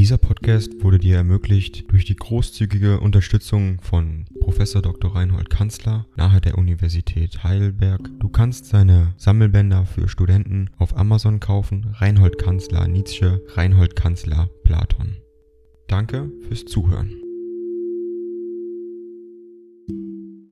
Dieser Podcast wurde dir ermöglicht durch die großzügige Unterstützung von Professor Dr. Reinhold Kanzler nahe der Universität Heidelberg. Du kannst seine Sammelbänder für Studenten auf Amazon kaufen. Reinhold Kanzler Nietzsche, Reinhold Kanzler Platon. Danke fürs Zuhören.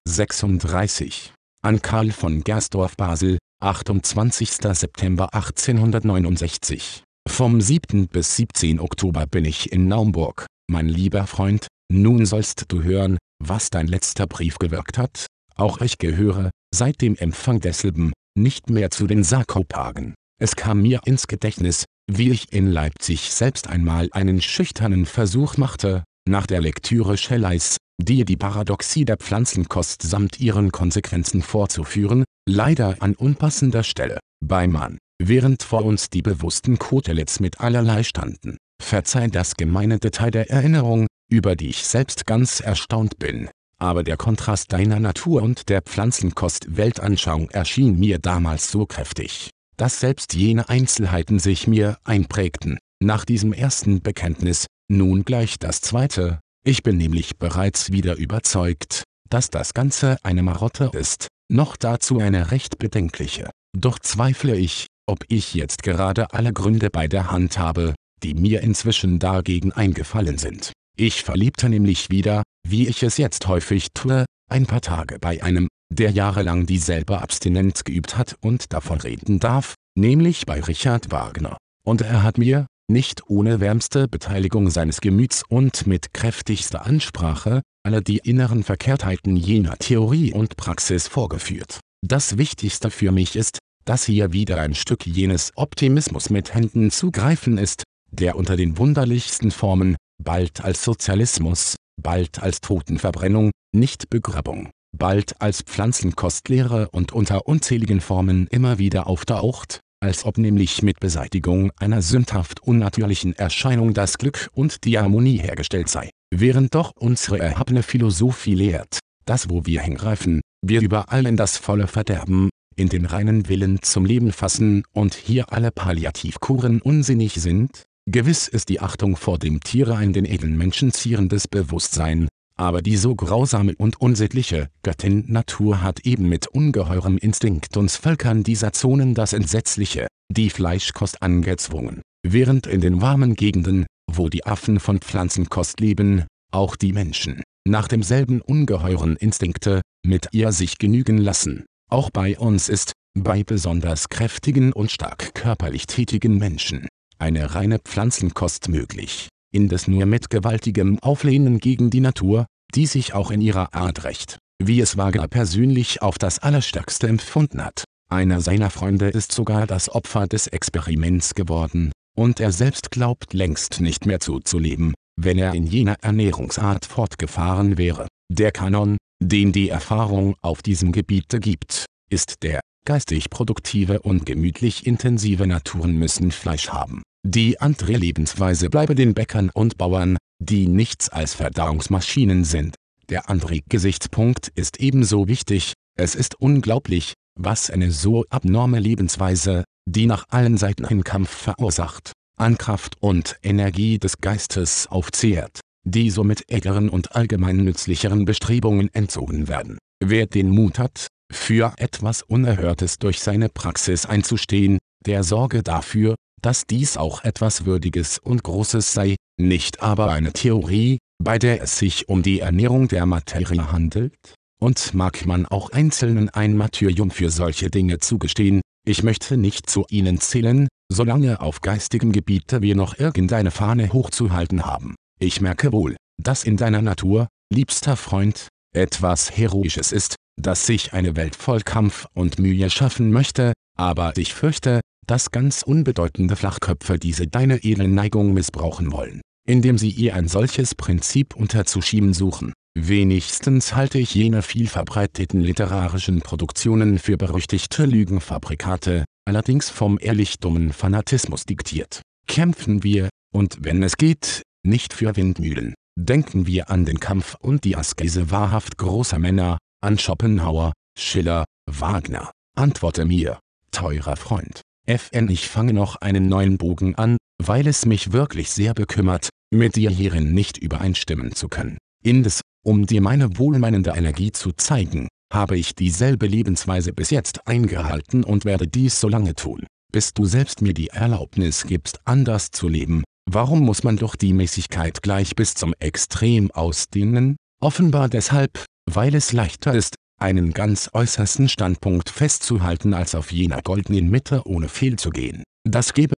36. An Karl von Gersdorf Basel, 28. September 1869 vom 7. bis 17. Oktober bin ich in Naumburg, mein lieber Freund, nun sollst du hören, was dein letzter Brief gewirkt hat, auch ich gehöre, seit dem Empfang desselben, nicht mehr zu den Sarkopagen. Es kam mir ins Gedächtnis, wie ich in Leipzig selbst einmal einen schüchternen Versuch machte, nach der Lektüre Schelleis, dir die Paradoxie der Pflanzenkost samt ihren Konsequenzen vorzuführen, leider an unpassender Stelle. Bei Mann während vor uns die bewussten Koteletts mit allerlei standen. Verzeih das gemeine Detail der Erinnerung, über die ich selbst ganz erstaunt bin. Aber der Kontrast deiner Natur und der Pflanzenkost-Weltanschauung erschien mir damals so kräftig, dass selbst jene Einzelheiten sich mir einprägten. Nach diesem ersten Bekenntnis, nun gleich das zweite, ich bin nämlich bereits wieder überzeugt, dass das Ganze eine Marotte ist, noch dazu eine recht bedenkliche. Doch zweifle ich, ob ich jetzt gerade alle Gründe bei der Hand habe, die mir inzwischen dagegen eingefallen sind. Ich verliebte nämlich wieder, wie ich es jetzt häufig tue, ein paar Tage bei einem, der jahrelang dieselbe Abstinenz geübt hat und davon reden darf, nämlich bei Richard Wagner. Und er hat mir, nicht ohne wärmste Beteiligung seines Gemüts und mit kräftigster Ansprache, alle die inneren Verkehrtheiten jener Theorie und Praxis vorgeführt. Das Wichtigste für mich ist, dass hier wieder ein Stück jenes Optimismus mit Händen zu greifen ist, der unter den wunderlichsten Formen, bald als Sozialismus, bald als Totenverbrennung, nicht Begrabung, bald als Pflanzenkostlehre und unter unzähligen Formen immer wieder auftaucht, als ob nämlich mit Beseitigung einer sündhaft unnatürlichen Erscheinung das Glück und die Harmonie hergestellt sei, während doch unsere erhabene Philosophie lehrt, dass wo wir hingreifen, wir überall in das volle Verderben, in den reinen Willen zum Leben fassen und hier alle Palliativkuren unsinnig sind? Gewiss ist die Achtung vor dem Tiere ein den edlen Menschen zierendes Bewusstsein, aber die so grausame und unsittliche Göttin Natur hat eben mit ungeheurem Instinkt uns Völkern dieser Zonen das Entsetzliche, die Fleischkost angezwungen, während in den warmen Gegenden, wo die Affen von Pflanzenkost leben, auch die Menschen, nach demselben ungeheuren Instinkte, mit ihr sich genügen lassen. Auch bei uns ist, bei besonders kräftigen und stark körperlich tätigen Menschen, eine reine Pflanzenkost möglich, indes nur mit gewaltigem Auflehnen gegen die Natur, die sich auch in ihrer Art rächt, wie es Wagner persönlich auf das Allerstärkste empfunden hat. Einer seiner Freunde ist sogar das Opfer des Experiments geworden, und er selbst glaubt längst nicht mehr zuzuleben, wenn er in jener Ernährungsart fortgefahren wäre. Der Kanon, den die Erfahrung auf diesem Gebiete gibt, ist der, geistig produktive und gemütlich intensive Naturen müssen Fleisch haben. Die andere Lebensweise bleibe den Bäckern und Bauern, die nichts als Verdauungsmaschinen sind. Der andere Gesichtspunkt ist ebenso wichtig, es ist unglaublich, was eine so abnorme Lebensweise, die nach allen Seiten einen Kampf verursacht, an Kraft und Energie des Geistes aufzehrt die somit älteren und allgemein nützlicheren Bestrebungen entzogen werden. Wer den Mut hat, für etwas Unerhörtes durch seine Praxis einzustehen, der sorge dafür, dass dies auch etwas Würdiges und Großes sei, nicht aber eine Theorie, bei der es sich um die Ernährung der Materie handelt? Und mag man auch Einzelnen ein Martyrium für solche Dinge zugestehen, ich möchte nicht zu ihnen zählen, solange auf geistigem Gebiete wir noch irgendeine Fahne hochzuhalten haben. Ich merke wohl, dass in deiner Natur, liebster Freund, etwas Heroisches ist, das sich eine Welt voll Kampf und Mühe schaffen möchte, aber ich fürchte, dass ganz unbedeutende Flachköpfe diese deine edle Neigung missbrauchen wollen, indem sie ihr ein solches Prinzip unterzuschieben suchen. Wenigstens halte ich jene viel verbreiteten literarischen Produktionen für berüchtigte Lügenfabrikate, allerdings vom ehrlich dummen Fanatismus diktiert. Kämpfen wir, und wenn es geht, nicht für Windmühlen. Denken wir an den Kampf und die Askese wahrhaft großer Männer, an Schopenhauer, Schiller, Wagner. Antworte mir, teurer Freund. FN Ich fange noch einen neuen Bogen an, weil es mich wirklich sehr bekümmert, mit dir hierin nicht übereinstimmen zu können. Indes, um dir meine wohlmeinende Energie zu zeigen, habe ich dieselbe Lebensweise bis jetzt eingehalten und werde dies so lange tun, bis du selbst mir die Erlaubnis gibst anders zu leben. Warum muss man doch die Mäßigkeit gleich bis zum Extrem ausdehnen? Offenbar deshalb, weil es leichter ist, einen ganz äußersten Standpunkt festzuhalten als auf jener goldenen Mitte ohne Fehl zu gehen. Das gebe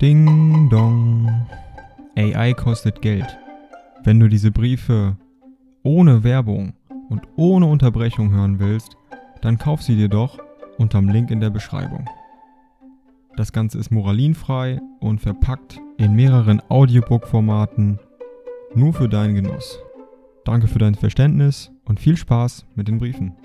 Ding dong. AI kostet Geld. Wenn du diese Briefe ohne Werbung und ohne Unterbrechung hören willst, dann kauf sie dir doch unterm Link in der Beschreibung. Das Ganze ist moralinfrei und verpackt in mehreren Audiobook-Formaten nur für deinen Genuss. Danke für dein Verständnis und viel Spaß mit den Briefen.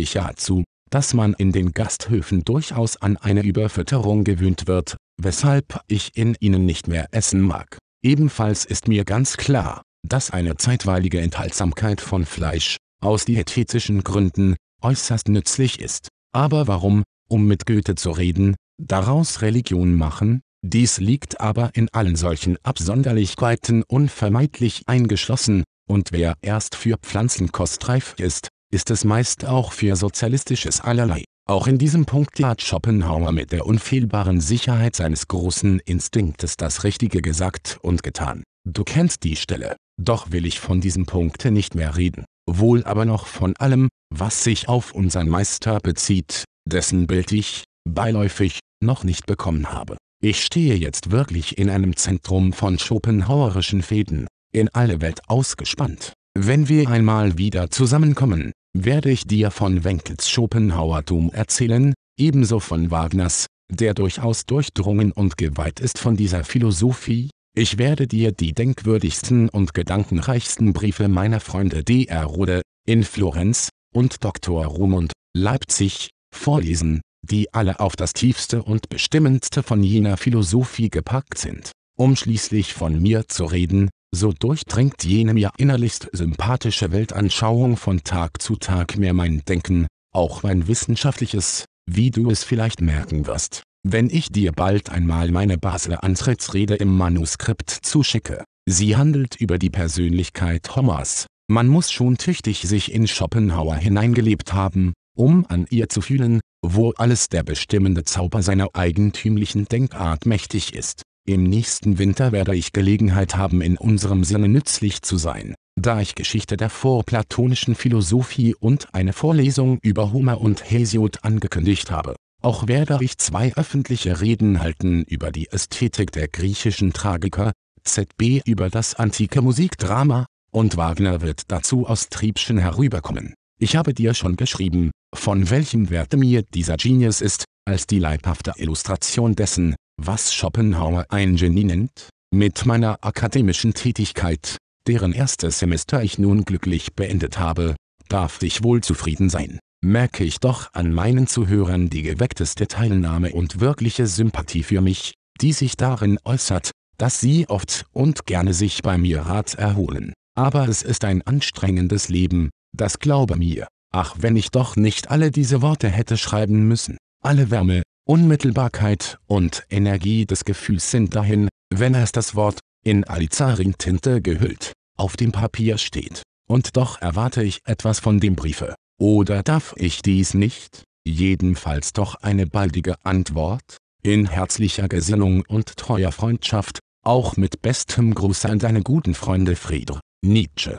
ich ja zu, dass man in den Gasthöfen durchaus an eine Überfütterung gewöhnt wird, weshalb ich in ihnen nicht mehr essen mag. Ebenfalls ist mir ganz klar, dass eine zeitweilige Enthaltsamkeit von Fleisch, aus diätetischen Gründen, äußerst nützlich ist. Aber warum, um mit Goethe zu reden, daraus Religion machen? Dies liegt aber in allen solchen Absonderlichkeiten unvermeidlich eingeschlossen, und wer erst für Pflanzenkost reif ist, ist es meist auch für Sozialistisches allerlei. Auch in diesem Punkt hat Schopenhauer mit der unfehlbaren Sicherheit seines großen Instinktes das Richtige gesagt und getan. Du kennst die Stelle, doch will ich von diesem Punkte nicht mehr reden, wohl aber noch von allem, was sich auf unseren Meister bezieht, dessen Bild ich, beiläufig, noch nicht bekommen habe. Ich stehe jetzt wirklich in einem Zentrum von schopenhauerischen Fäden, in alle Welt ausgespannt. Wenn wir einmal wieder zusammenkommen, werde ich dir von Wenkels Schopenhauertum erzählen, ebenso von Wagners, der durchaus durchdrungen und geweiht ist von dieser Philosophie. Ich werde dir die denkwürdigsten und gedankenreichsten Briefe meiner Freunde D.R. Rode, in Florenz, und Dr. Rumund, Leipzig, vorlesen, die alle auf das tiefste und bestimmendste von jener Philosophie gepackt sind. Um schließlich von mir zu reden, so durchdringt jene mir innerlichst sympathische Weltanschauung von Tag zu Tag mehr mein Denken, auch mein wissenschaftliches, wie du es vielleicht merken wirst, wenn ich dir bald einmal meine Basler Antrittsrede im Manuskript zuschicke. Sie handelt über die Persönlichkeit Hommers. Man muss schon tüchtig sich in Schopenhauer hineingelebt haben, um an ihr zu fühlen, wo alles der bestimmende Zauber seiner eigentümlichen Denkart mächtig ist. Im nächsten Winter werde ich Gelegenheit haben in unserem Sinne nützlich zu sein, da ich Geschichte der vorplatonischen Philosophie und eine Vorlesung über Homer und Hesiod angekündigt habe. Auch werde ich zwei öffentliche Reden halten über die Ästhetik der griechischen Tragiker, ZB über das antike Musikdrama, und Wagner wird dazu aus Triebschen herüberkommen. Ich habe dir schon geschrieben, von welchem Werte mir dieser Genius ist, als die leibhafte Illustration dessen, was Schopenhauer ein Genie nennt? Mit meiner akademischen Tätigkeit, deren erstes Semester ich nun glücklich beendet habe, darf ich wohl zufrieden sein. Merke ich doch an meinen Zuhörern die geweckteste Teilnahme und wirkliche Sympathie für mich, die sich darin äußert, dass sie oft und gerne sich bei mir Rat erholen. Aber es ist ein anstrengendes Leben, das glaube mir. Ach wenn ich doch nicht alle diese Worte hätte schreiben müssen. Alle Wärme, Unmittelbarkeit und Energie des Gefühls sind dahin, wenn erst das Wort, in Alizarin-Tinte gehüllt, auf dem Papier steht. Und doch erwarte ich etwas von dem Briefe. Oder darf ich dies nicht? Jedenfalls doch eine baldige Antwort, in herzlicher Gesinnung und treuer Freundschaft, auch mit bestem Gruß an deine guten Freunde Friedr, Nietzsche.